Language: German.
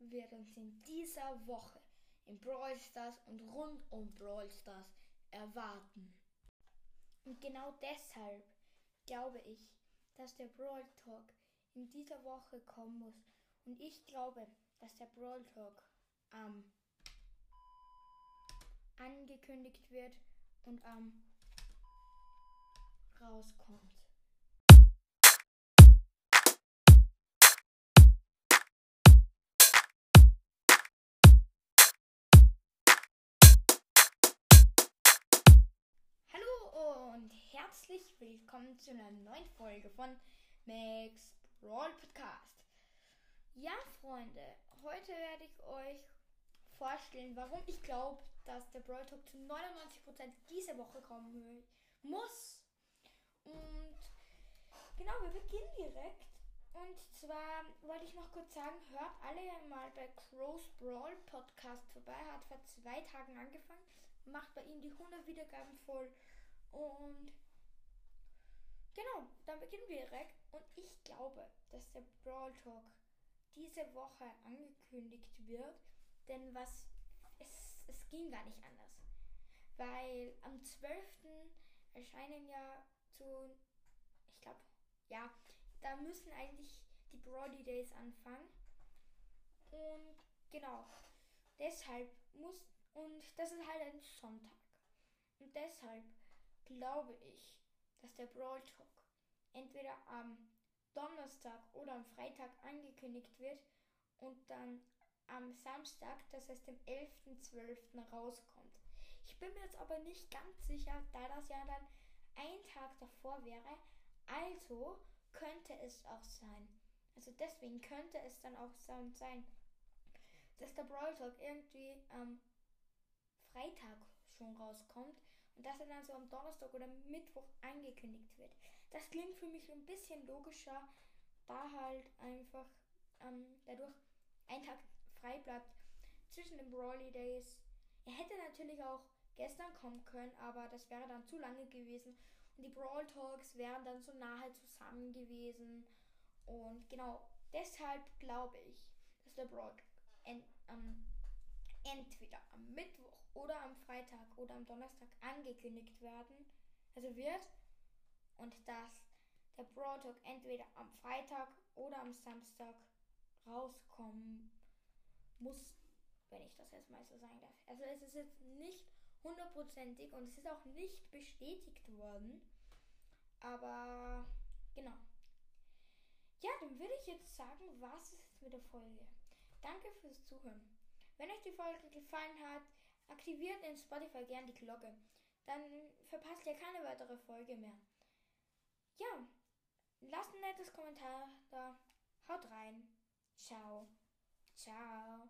wird uns in dieser Woche in Brawl Stars und rund um Brawl Stars erwarten. Und genau deshalb glaube ich, dass der Brawl Talk in dieser Woche kommen muss. Und ich glaube, dass der Brawl Talk ähm, angekündigt wird und ähm, rauskommt. Herzlich willkommen zu einer neuen Folge von Max Brawl Podcast. Ja, Freunde, heute werde ich euch vorstellen, warum ich glaube, dass der Brawl Talk zu 99% diese Woche kommen muss. Und genau, wir beginnen direkt. Und zwar wollte ich noch kurz sagen, hört alle mal bei Crows Brawl Podcast vorbei. Hat vor zwei Tagen angefangen. Macht bei ihm die 100 Wiedergaben voll. Und genau, dann beginnen wir direkt. Und ich glaube, dass der Brawl Talk diese Woche angekündigt wird. Denn was es, es ging gar nicht anders. Weil am 12. erscheinen ja zu, ich glaube, ja, da müssen eigentlich die Brody Days anfangen. Und genau, deshalb muss, und das ist halt ein Sonntag. Und deshalb glaube ich, dass der Brawl Talk entweder am Donnerstag oder am Freitag angekündigt wird und dann am Samstag, das heißt dem 11.12. rauskommt. Ich bin mir jetzt aber nicht ganz sicher, da das ja dann ein Tag davor wäre. Also könnte es auch sein. Also deswegen könnte es dann auch sein, dass der Brawl Talk irgendwie am Freitag schon rauskommt und dass er dann so am Donnerstag oder Mittwoch angekündigt wird. Das klingt für mich ein bisschen logischer, da halt einfach ähm, dadurch ein Tag frei bleibt zwischen den Brawly Days. Er hätte natürlich auch gestern kommen können, aber das wäre dann zu lange gewesen und die Brawl Talks wären dann so nahe zusammen gewesen. Und genau deshalb glaube ich, dass der Brawl ähm, entweder am Mittwoch oder am Freitag oder am Donnerstag angekündigt werden, also wird, und dass der Brawl Talk entweder am Freitag oder am Samstag rauskommen muss, wenn ich das jetzt mal so sagen darf. Also es ist jetzt nicht hundertprozentig und es ist auch nicht bestätigt worden, aber genau. Ja, dann würde ich jetzt sagen, was ist mit der Folge. Danke fürs Zuhören. Wenn euch die Folge gefallen hat, aktiviert in Spotify gern die Glocke. Dann verpasst ihr keine weitere Folge mehr. Ja, lasst ein nettes Kommentar da. Haut rein. Ciao. Ciao.